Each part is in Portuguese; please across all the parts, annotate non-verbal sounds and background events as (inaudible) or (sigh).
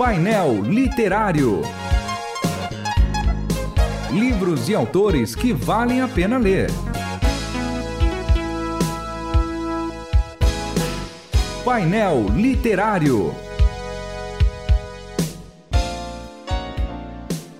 Painel Literário. Livros e autores que valem a pena ler. Painel Literário.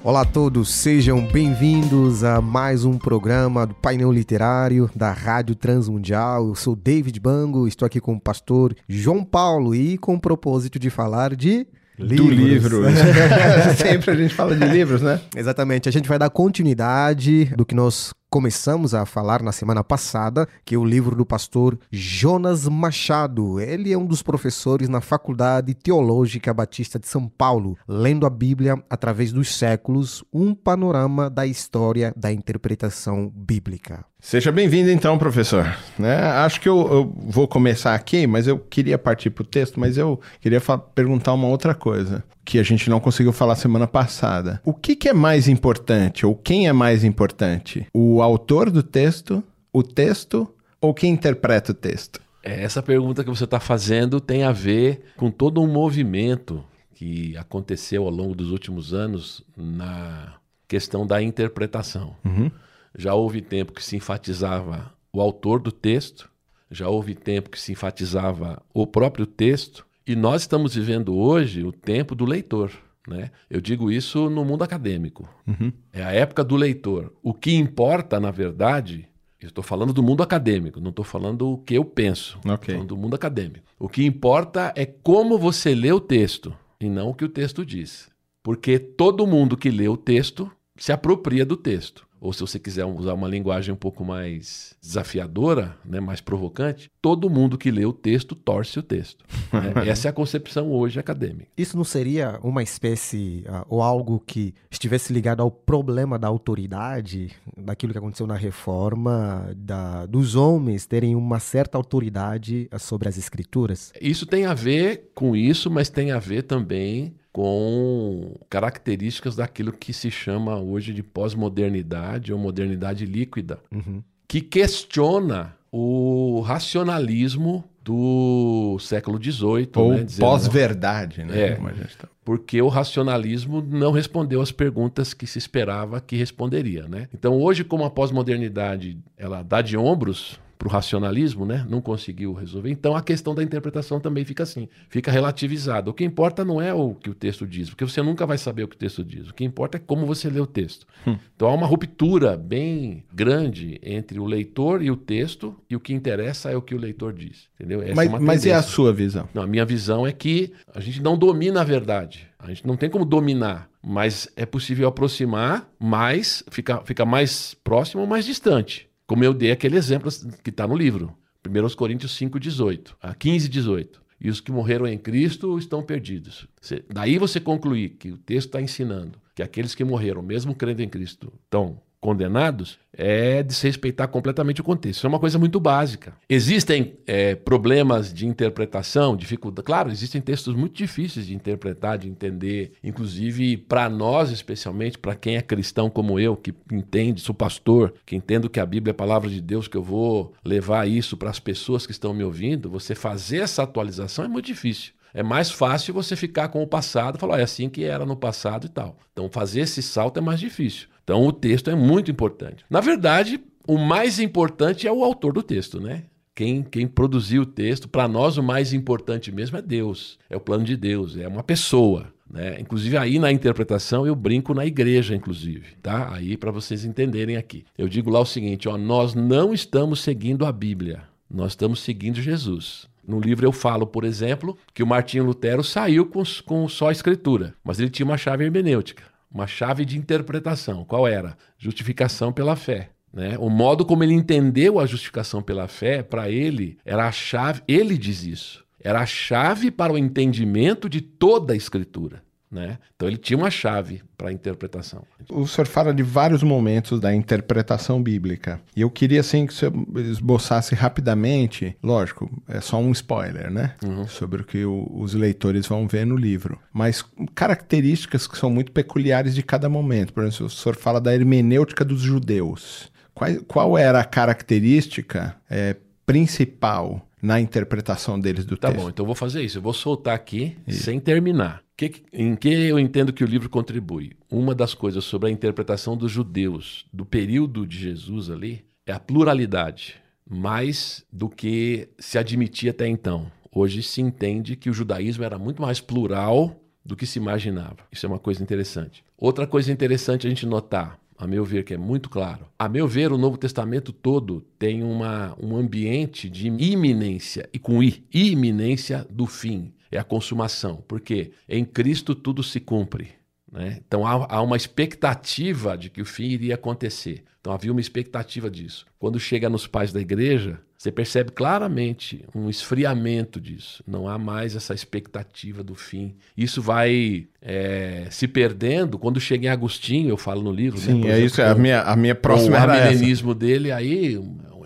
Olá a todos, sejam bem-vindos a mais um programa do Painel Literário da Rádio Transmundial. Eu sou David Bango, estou aqui com o pastor João Paulo e com o propósito de falar de Livros. Do livro. (laughs) (laughs) Sempre a gente fala de livros, né? Exatamente. A gente vai dar continuidade do que nós começamos a falar na semana passada, que é o livro do pastor Jonas Machado. Ele é um dos professores na Faculdade Teológica Batista de São Paulo, lendo a Bíblia através dos séculos, um panorama da história da interpretação bíblica. Seja bem-vindo então, professor. Né? Acho que eu, eu, vou começar aqui, mas eu queria partir para o texto, mas eu queria perguntar uma outra coisa que a gente não conseguiu falar semana passada. O que, que é mais importante, ou quem é mais importante? O autor do texto, o texto ou quem interpreta o texto? É, essa pergunta que você está fazendo tem a ver com todo um movimento que aconteceu ao longo dos últimos anos na questão da interpretação. Uhum. Já houve tempo que se enfatizava o autor do texto, já houve tempo que se enfatizava o próprio texto, e nós estamos vivendo hoje o tempo do leitor. Né? Eu digo isso no mundo acadêmico. Uhum. É a época do leitor. O que importa, na verdade, eu estou falando do mundo acadêmico, não estou falando o que eu penso. Okay. Estou falando do mundo acadêmico. O que importa é como você lê o texto e não o que o texto diz. Porque todo mundo que lê o texto se apropria do texto ou se você quiser usar uma linguagem um pouco mais desafiadora, né, mais provocante, todo mundo que lê o texto torce o texto. (laughs) Né? Essa é a concepção hoje acadêmica. Isso não seria uma espécie uh, ou algo que estivesse ligado ao problema da autoridade, daquilo que aconteceu na reforma, da, dos homens terem uma certa autoridade sobre as escrituras? Isso tem a ver com isso, mas tem a ver também com características daquilo que se chama hoje de pós-modernidade ou modernidade líquida, uhum. que questiona o racionalismo do século XVIII. Ou né, pós-verdade, né? É, tá... Porque o racionalismo não respondeu às perguntas que se esperava que responderia, né? Então hoje, como a pós-modernidade ela dá de ombros para o racionalismo, né? Não conseguiu resolver. Então a questão da interpretação também fica assim, fica relativizada. O que importa não é o que o texto diz, porque você nunca vai saber o que o texto diz. O que importa é como você lê o texto. Hum. Então há uma ruptura bem grande entre o leitor e o texto, e o que interessa é o que o leitor diz. Entendeu? Essa mas, é mas é a sua visão? Não, a minha visão é que a gente não domina a verdade. A gente não tem como dominar, mas é possível aproximar mais, ficar, ficar mais próximo ou mais distante. Como eu dei aquele exemplo que está no livro. 1 Coríntios 5, 18. A 15, 18. E os que morreram em Cristo estão perdidos. daí você concluir que o texto está ensinando que aqueles que morreram, mesmo crendo em Cristo, estão condenados é desrespeitar completamente o contexto. Isso é uma coisa muito básica. Existem é, problemas de interpretação, dificuldade. Claro, existem textos muito difíceis de interpretar, de entender. Inclusive, para nós, especialmente, para quem é cristão como eu, que entende, sou pastor, que entendo que a Bíblia é a palavra de Deus, que eu vou levar isso para as pessoas que estão me ouvindo, você fazer essa atualização é muito difícil. É mais fácil você ficar com o passado falar, é assim que era no passado e tal. Então, fazer esse salto é mais difícil. Então o texto é muito importante. Na verdade, o mais importante é o autor do texto, né? Quem, quem produziu o texto, para nós o mais importante mesmo é Deus, é o plano de Deus, é uma pessoa. Né? Inclusive aí na interpretação eu brinco na igreja, inclusive, tá? Aí para vocês entenderem aqui. Eu digo lá o seguinte, ó, nós não estamos seguindo a Bíblia, nós estamos seguindo Jesus. No livro eu falo, por exemplo, que o Martinho Lutero saiu com, com só a escritura, mas ele tinha uma chave hermenêutica uma chave de interpretação. Qual era? Justificação pela fé. Né? O modo como ele entendeu a justificação pela fé, para ele, era a chave, ele diz isso, era a chave para o entendimento de toda a Escritura. Né? Então ele tinha uma chave para a interpretação. O senhor fala de vários momentos da interpretação bíblica. E eu queria assim que você esboçasse rapidamente, lógico, é só um spoiler, né? Uhum. Sobre o que o, os leitores vão ver no livro. Mas características que são muito peculiares de cada momento. Por exemplo, o senhor fala da hermenêutica dos judeus. Qual, qual era a característica é, principal na interpretação deles do Tá texto. bom, então eu vou fazer isso. Eu vou soltar aqui sem terminar. Que- em que eu entendo que o livro contribui? Uma das coisas sobre a interpretação dos judeus do período de Jesus ali é a pluralidade, mais do que se admitia até então. Hoje se entende que o judaísmo era muito mais plural do que se imaginava. Isso é uma coisa interessante. Outra coisa interessante a gente notar, a meu ver, que é muito claro. A meu ver, o Novo Testamento todo tem uma, um ambiente de iminência, e com I, iminência do fim. É a consumação. Porque em Cristo tudo se cumpre. né? Então há, há uma expectativa de que o fim iria acontecer. Então havia uma expectativa disso. Quando chega nos pais da igreja, você percebe claramente um esfriamento disso. Não há mais essa expectativa do fim. Isso vai é, se perdendo. Quando chega em Agostinho, eu falo no livro. Sim, né, por é exemplo, isso. A com- minha, a minha próxima o arminianismo dele, aí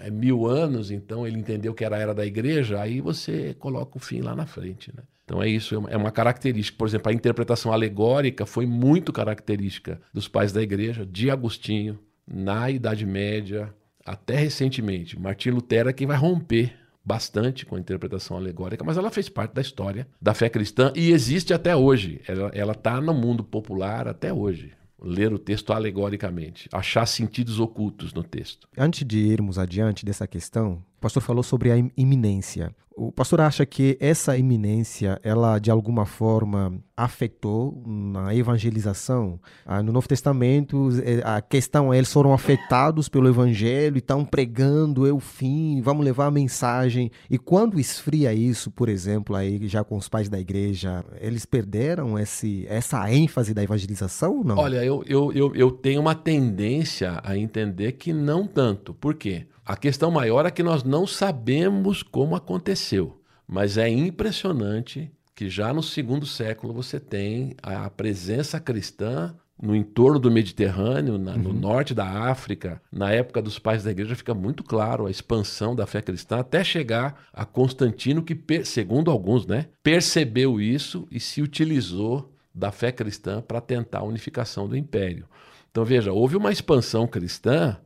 é mil anos, então ele entendeu que era a era da igreja, aí você coloca o fim lá na frente. Né? Então é isso, é uma- é uma característica. Por exemplo, a interpretação alegórica foi muito característica dos pais da igreja, de Agostinho, na Idade Média, até recentemente. Martim Lutero é quem vai romper bastante com a interpretação alegórica, mas ela fez parte da história da fé cristã e existe até hoje. Ela está no mundo popular até hoje. Ler o texto alegoricamente, achar sentidos ocultos no texto. Antes de irmos adiante dessa questão, pastor falou sobre a im- iminência. O pastor acha que essa iminência, ela de alguma forma afetou na evangelização? Ah, no Novo Testamento, eh, a questão é, eles foram afetados pelo evangelho e estão pregando, é o fim, vamos levar a mensagem. E quando esfria isso, por exemplo, aí já com os pais da igreja, eles perderam esse, essa ênfase da evangelização ou não? Olha, eu, eu, eu, eu tenho uma tendência a entender que não tanto. Por quê? A questão maior é que nós não sabemos como aconteceu. Mas é impressionante que já no segundo século você tem a presença cristã no entorno do Mediterrâneo, na- no norte da África, na época dos pais da igreja, fica muito claro a expansão da fé cristã até chegar a Constantino, que, segundo alguns, né, percebeu isso e se utilizou da fé cristã para tentar a unificação do império. Então veja, houve uma expansão cristã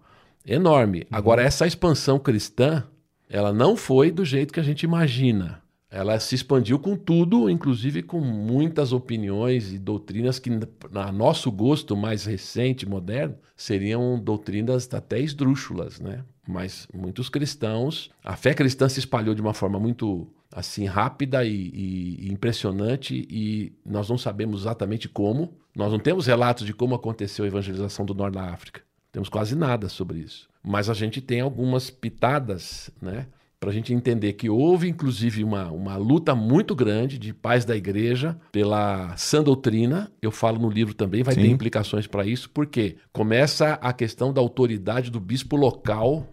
enorme. Agora essa expansão cristã, ela não foi do jeito que a gente imagina. Ela se expandiu com tudo, inclusive com muitas opiniões e doutrinas que, a nosso gosto mais recente, moderno, seriam doutrinas até esdrúxulas, né? Mas muitos cristãos, a fé cristã se espalhou de uma forma muito assim rápida e, e- e impressionante e nós não sabemos exatamente como. Nós não temos relatos de como aconteceu a evangelização do norte da África. Temos quase nada sobre isso. Mas a gente tem algumas pitadas, né? Para a gente entender que houve, inclusive, uma, uma luta muito grande de pais da igreja pela sã doutrina. Eu falo no livro também, vai Sim. ter implicações para isso, porque começa a questão da autoridade do bispo local.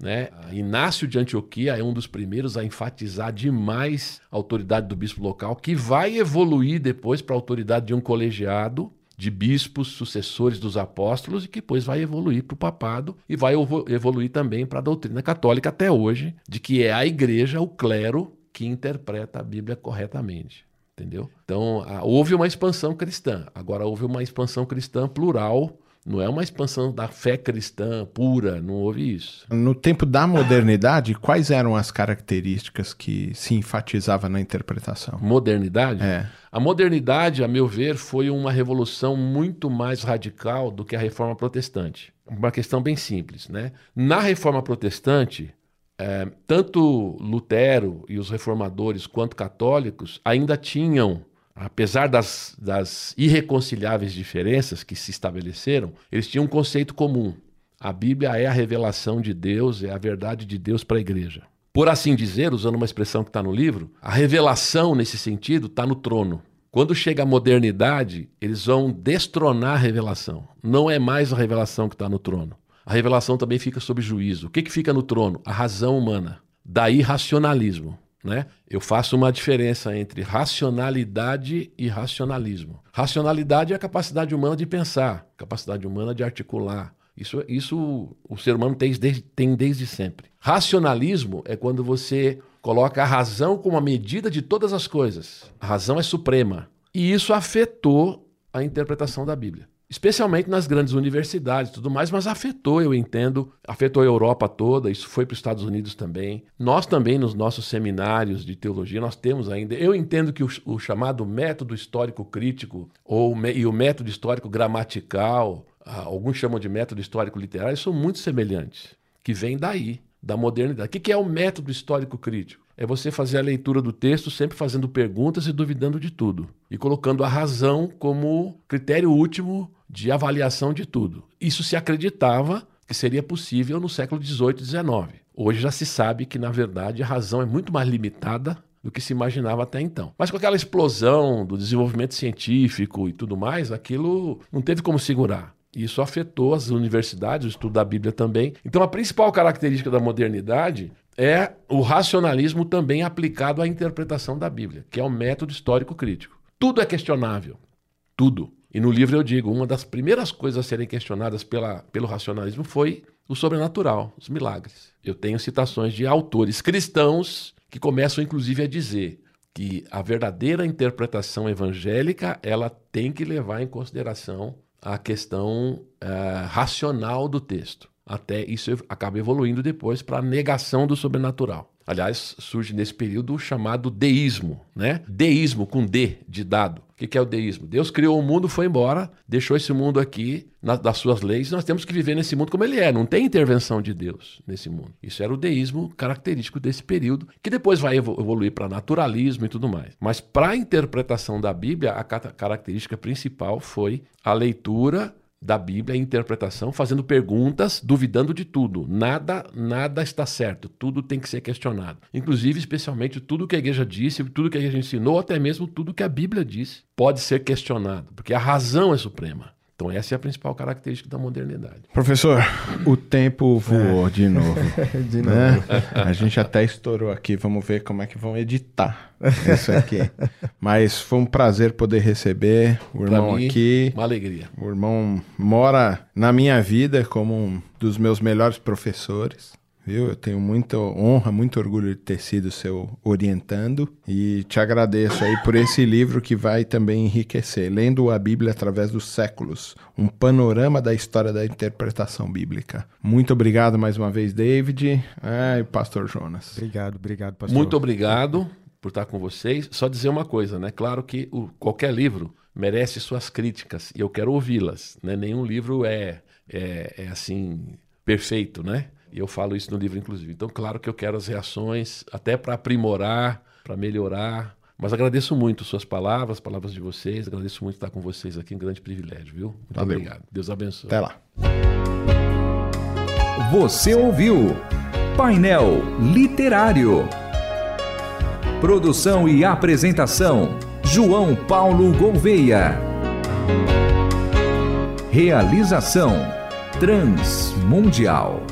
Né? Inácio de Antioquia é um dos primeiros a enfatizar demais a autoridade do bispo local, que vai evoluir depois para a autoridade de um colegiado de bispos sucessores dos apóstolos e que depois vai evoluir para o papado e vai evo- evoluir também para a doutrina católica até hoje, de que é a igreja, o clero, que interpreta a Bíblia corretamente. Entendeu? Então, houve uma expansão cristã. Agora, houve uma expansão cristã plural. Não é uma expansão da fé cristã pura, não houve isso. No tempo da modernidade, quais eram as características que se enfatizava na interpretação? Modernidade? É. A modernidade, a meu ver, foi uma revolução muito mais radical do que a reforma protestante. Uma questão bem simples, né? Na reforma protestante, eh, tanto Lutero e os reformadores quanto católicos ainda tinham, apesar das, das irreconciliáveis diferenças que se estabeleceram, eles tinham um conceito comum. A Bíblia é a revelação de Deus, é a verdade de Deus para a igreja. Por assim dizer, usando uma expressão que está no livro, a revelação nesse sentido está no trono. Quando chega a modernidade, eles vão destronar a revelação. Não é mais a revelação que está no trono. A revelação também fica sob juízo. O que, que fica no trono? A razão humana. Daí racionalismo. Né? Eu faço uma diferença entre racionalidade e racionalismo. Racionalidade é a capacidade humana de pensar, capacidade humana de articular. Isso, isso o ser humano tem desde, tem desde sempre. Racionalismo é quando você coloca a razão como a medida de todas as coisas. A razão é suprema. E isso afetou a interpretação da Bíblia. Especialmente nas grandes universidades e tudo mais, mas afetou, eu entendo, afetou a Europa toda, isso foi para os Estados Unidos também. Nós também, nos nossos seminários de teologia, nós temos ainda. Eu entendo que o, o chamado método histórico crítico ou, e o método histórico gramatical, alguns chamam de método histórico literário, são muito semelhantes, que vem daí, da modernidade. O que é o método histórico crítico? É você fazer a leitura do texto sempre fazendo perguntas e duvidando de tudo. E colocando a razão como critério último de avaliação de tudo. Isso se acreditava que seria possível no século XVIII e XIX. Hoje já se sabe que, na verdade, a razão é muito mais limitada do que se imaginava até então. Mas com aquela explosão do desenvolvimento científico e tudo mais, aquilo não teve como segurar. Isso afetou as universidades, o estudo da Bíblia também. Então, a principal característica da modernidade é o racionalismo também aplicado à interpretação da Bíblia, que é o método histórico crítico. Tudo é questionável. Tudo. E no livro eu digo, uma das primeiras coisas a serem questionadas pela, pelo racionalismo foi o sobrenatural, os milagres. Eu tenho citações de autores cristãos que começam inclusive a dizer que a verdadeira interpretação evangélica ela tem que levar em consideração a questão uh, racional do texto. Até isso acaba evoluindo depois para a negação do sobrenatural. Aliás, surge nesse período o chamado deísmo, né? Deísmo com D de dado. O que é o deísmo? Deus criou o mundo, foi embora, deixou esse mundo aqui na, das suas leis. Nós temos que viver nesse mundo como ele é. Não tem intervenção de Deus nesse mundo. Isso era o deísmo característico desse período, que depois vai evoluir para naturalismo e tudo mais. Mas para a interpretação da Bíblia, a característica principal foi a leitura da Bíblia, interpretação, fazendo perguntas, duvidando de tudo. Nada, nada está certo. Tudo tem que ser questionado. Inclusive, especialmente tudo que a igreja disse, tudo que a igreja ensinou, até mesmo tudo que a Bíblia disse, pode ser questionado, porque a razão é suprema. Então, essa é a principal característica da modernidade. Professor, o tempo voou é. de novo. (laughs) de né? novo. A gente até estourou aqui. Vamos ver como é que vão editar isso aqui. Mas foi um prazer poder receber o irmão mim, aqui. Uma alegria. O irmão mora na minha vida como um dos meus melhores professores viu? Eu tenho muita honra, muito orgulho de ter sido seu orientando e te agradeço aí por esse livro que vai também enriquecer, lendo a Bíblia através dos séculos, um panorama da história da interpretação bíblica. Muito obrigado mais uma vez, David. Ai, Pastor Jonas. Obrigado, obrigado, Pastor. Muito obrigado por estar com vocês. Só dizer uma coisa, né? Claro que o, qualquer livro merece suas críticas e eu quero ouvi-las. Né? Nenhum livro é, é, é assim perfeito, né? E eu falo isso no livro, inclusive. Então, claro que eu quero as reações, até para aprimorar, para melhorar. Mas agradeço muito suas palavras, as palavras de vocês. Agradeço muito estar com vocês aqui, um grande privilégio, viu? Muito Valeu. obrigado. Deus abençoe. Até lá. Você ouviu Painel Literário. Produção e apresentação: João Paulo Gouveia. Realização: Transmundial.